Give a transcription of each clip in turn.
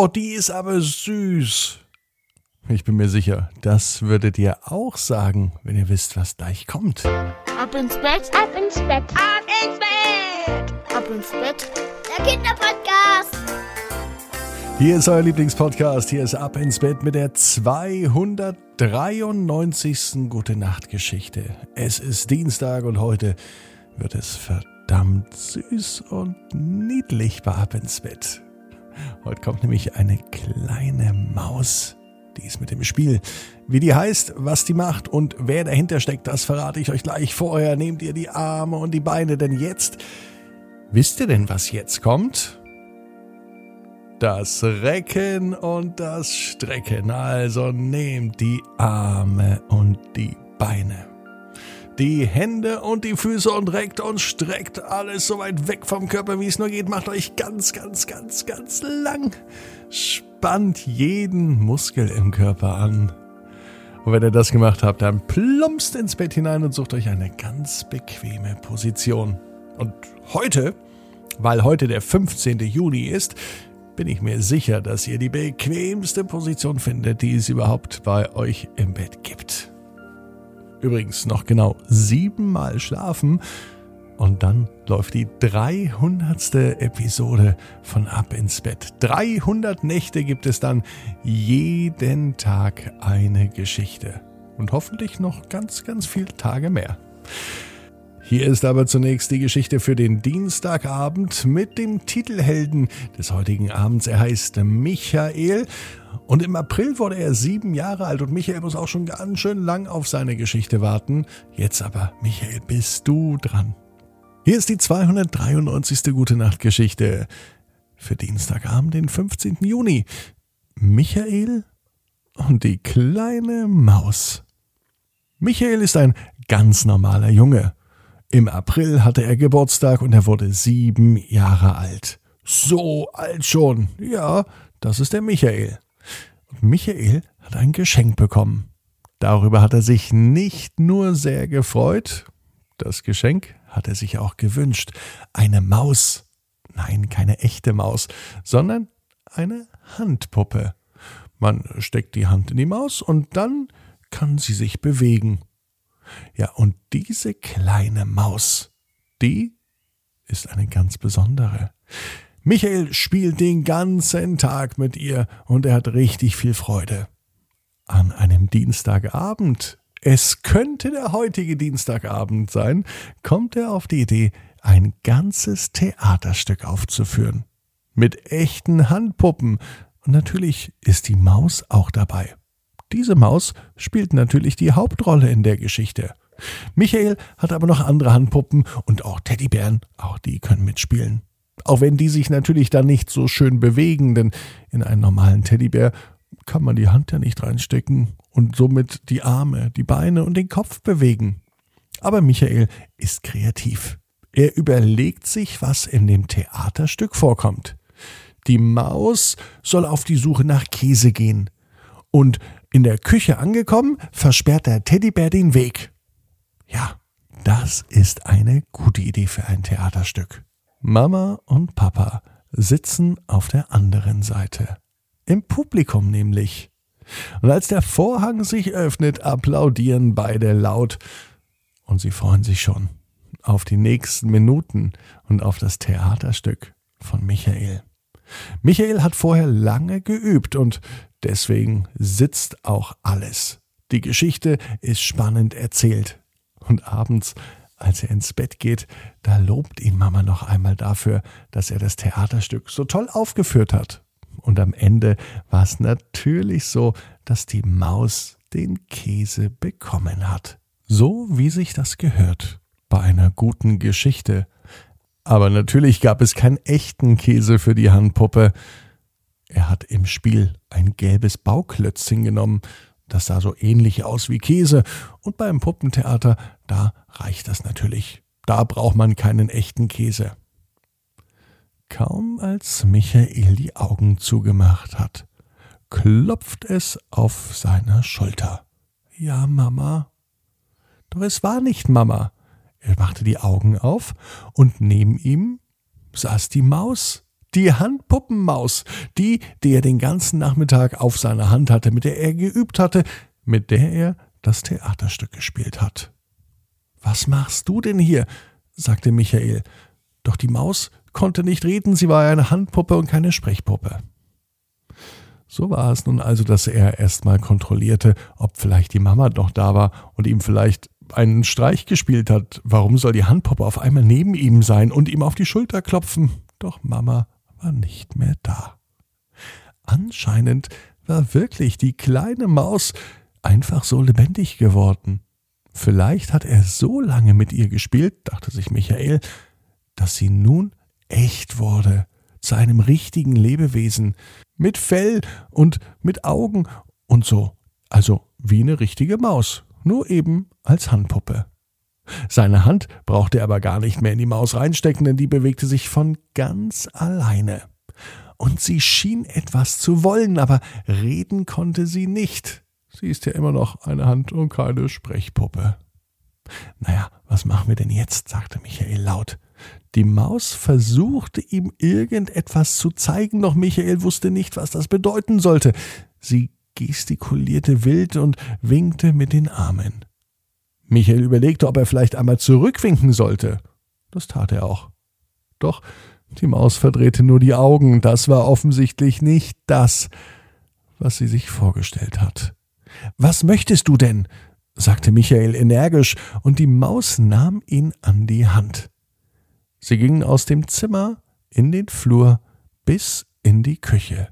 Oh, die ist aber süß. Ich bin mir sicher, das würdet ihr auch sagen, wenn ihr wisst, was gleich kommt. Ab ins Bett, ab ins Bett, ab ins Bett, ab ins Bett. Der Kinderpodcast. Hier ist euer Lieblingspodcast. Hier ist Ab ins Bett mit der 293. Gute Nacht Geschichte. Es ist Dienstag und heute wird es verdammt süß und niedlich bei Ab ins Bett. Heute kommt nämlich eine kleine Maus. Die ist mit dem Spiel. Wie die heißt, was die macht und wer dahinter steckt, das verrate ich euch gleich. Vorher nehmt ihr die Arme und die Beine, denn jetzt. Wisst ihr denn, was jetzt kommt? Das Recken und das Strecken. Also nehmt die Arme und die Beine. Die Hände und die Füße und reckt und streckt alles so weit weg vom Körper, wie es nur geht. Macht euch ganz, ganz, ganz, ganz lang. Spannt jeden Muskel im Körper an. Und wenn ihr das gemacht habt, dann plumpst ins Bett hinein und sucht euch eine ganz bequeme Position. Und heute, weil heute der 15. Juni ist, bin ich mir sicher, dass ihr die bequemste Position findet, die es überhaupt bei euch im Bett gibt. Übrigens noch genau siebenmal schlafen und dann läuft die 300. Episode von Ab ins Bett. 300 Nächte gibt es dann jeden Tag eine Geschichte. Und hoffentlich noch ganz, ganz viele Tage mehr. Hier ist aber zunächst die Geschichte für den Dienstagabend mit dem Titelhelden des heutigen Abends. Er heißt Michael und im April wurde er sieben Jahre alt und Michael muss auch schon ganz schön lang auf seine Geschichte warten. Jetzt aber, Michael, bist du dran. Hier ist die 293. Gute Nacht Geschichte für Dienstagabend, den 15. Juni. Michael und die kleine Maus. Michael ist ein ganz normaler Junge. Im April hatte er Geburtstag und er wurde sieben Jahre alt. So alt schon. Ja, das ist der Michael. Und Michael hat ein Geschenk bekommen. Darüber hat er sich nicht nur sehr gefreut, das Geschenk hat er sich auch gewünscht. Eine Maus. Nein, keine echte Maus, sondern eine Handpuppe. Man steckt die Hand in die Maus und dann kann sie sich bewegen. Ja, und diese kleine Maus, die ist eine ganz besondere. Michael spielt den ganzen Tag mit ihr und er hat richtig viel Freude. An einem Dienstagabend, es könnte der heutige Dienstagabend sein, kommt er auf die Idee, ein ganzes Theaterstück aufzuführen. Mit echten Handpuppen. Und natürlich ist die Maus auch dabei. Diese Maus spielt natürlich die Hauptrolle in der Geschichte. Michael hat aber noch andere Handpuppen und auch Teddybären, auch die können mitspielen. Auch wenn die sich natürlich dann nicht so schön bewegen, denn in einen normalen Teddybär kann man die Hand ja nicht reinstecken und somit die Arme, die Beine und den Kopf bewegen. Aber Michael ist kreativ. Er überlegt sich, was in dem Theaterstück vorkommt. Die Maus soll auf die Suche nach Käse gehen. Und in der Küche angekommen, versperrt der Teddybär den Weg. Ja, das ist eine gute Idee für ein Theaterstück. Mama und Papa sitzen auf der anderen Seite. Im Publikum nämlich. Und als der Vorhang sich öffnet, applaudieren beide laut. Und sie freuen sich schon auf die nächsten Minuten und auf das Theaterstück von Michael. Michael hat vorher lange geübt und deswegen sitzt auch alles. Die Geschichte ist spannend erzählt. Und abends, als er ins Bett geht, da lobt ihn Mama noch einmal dafür, dass er das Theaterstück so toll aufgeführt hat. Und am Ende war es natürlich so, dass die Maus den Käse bekommen hat. So wie sich das gehört bei einer guten Geschichte. Aber natürlich gab es keinen echten Käse für die Handpuppe. Er hat im Spiel ein gelbes Bauklötzchen genommen, das sah so ähnlich aus wie Käse, und beim Puppentheater, da reicht das natürlich. Da braucht man keinen echten Käse. Kaum als Michael die Augen zugemacht hat, klopft es auf seiner Schulter. Ja, Mama. Doch es war nicht Mama. Er machte die Augen auf und neben ihm saß die Maus, Die Handpuppenmaus, die, die er den ganzen Nachmittag auf seiner Hand hatte, mit der er geübt hatte, mit der er das Theaterstück gespielt hat. Was machst du denn hier? sagte Michael. Doch die Maus konnte nicht reden, sie war eine Handpuppe und keine Sprechpuppe. So war es nun also, dass er erstmal kontrollierte, ob vielleicht die Mama noch da war und ihm vielleicht einen Streich gespielt hat. Warum soll die Handpuppe auf einmal neben ihm sein und ihm auf die Schulter klopfen? Doch Mama war nicht mehr da. Anscheinend war wirklich die kleine Maus einfach so lebendig geworden. Vielleicht hat er so lange mit ihr gespielt, dachte sich Michael, dass sie nun echt wurde, zu einem richtigen Lebewesen, mit Fell und mit Augen und so, also wie eine richtige Maus, nur eben als Handpuppe. Seine Hand brauchte er aber gar nicht mehr in die Maus reinstecken, denn die bewegte sich von ganz alleine. Und sie schien etwas zu wollen, aber reden konnte sie nicht. Sie ist ja immer noch eine Hand und keine Sprechpuppe. Naja, was machen wir denn jetzt? sagte Michael laut. Die Maus versuchte ihm irgendetwas zu zeigen, doch Michael wusste nicht, was das bedeuten sollte. Sie gestikulierte wild und winkte mit den Armen. Michael überlegte, ob er vielleicht einmal zurückwinken sollte. Das tat er auch. Doch die Maus verdrehte nur die Augen, das war offensichtlich nicht das, was sie sich vorgestellt hat. Was möchtest du denn? sagte Michael energisch, und die Maus nahm ihn an die Hand. Sie gingen aus dem Zimmer in den Flur bis in die Küche.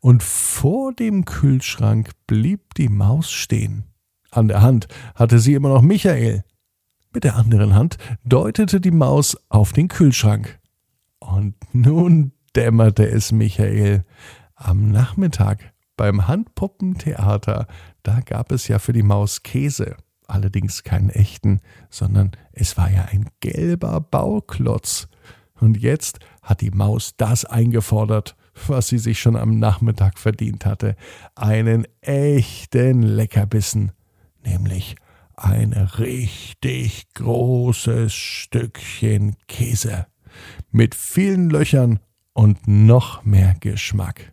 Und vor dem Kühlschrank blieb die Maus stehen. An der Hand hatte sie immer noch Michael. Mit der anderen Hand deutete die Maus auf den Kühlschrank. Und nun dämmerte es Michael. Am Nachmittag beim Handpuppentheater, da gab es ja für die Maus Käse. Allerdings keinen echten, sondern es war ja ein gelber Bauklotz. Und jetzt hat die Maus das eingefordert, was sie sich schon am Nachmittag verdient hatte. Einen echten Leckerbissen nämlich ein richtig großes Stückchen Käse mit vielen Löchern und noch mehr Geschmack.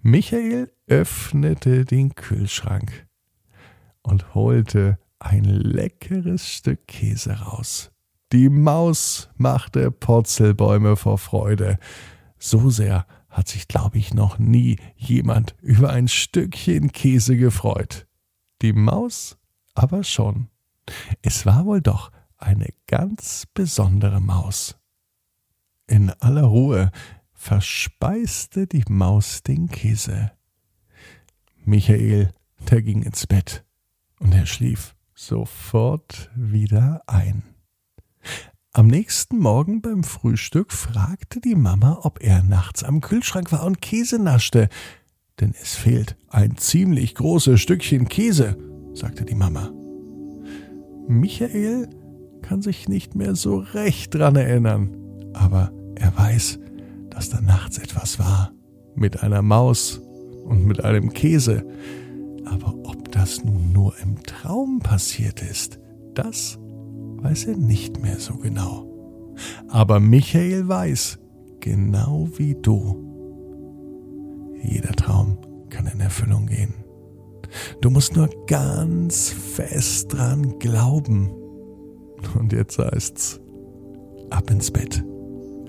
Michael öffnete den Kühlschrank und holte ein leckeres Stück Käse raus. Die Maus machte Purzelbäume vor Freude. So sehr hat sich, glaube ich, noch nie jemand über ein Stückchen Käse gefreut. Die Maus aber schon. Es war wohl doch eine ganz besondere Maus. In aller Ruhe verspeiste die Maus den Käse. Michael, der ging ins Bett und er schlief sofort wieder ein. Am nächsten Morgen beim Frühstück fragte die Mama, ob er nachts am Kühlschrank war und Käse naschte, denn es fehlt ein ziemlich großes Stückchen Käse sagte die Mama. Michael kann sich nicht mehr so recht dran erinnern, aber er weiß, dass da nachts etwas war mit einer Maus und mit einem Käse. Aber ob das nun nur im Traum passiert ist, das weiß er nicht mehr so genau. Aber Michael weiß, genau wie du, jeder Traum kann in Erfüllung gehen. Du musst nur ganz fest dran glauben. Und jetzt heißt's, ab ins Bett.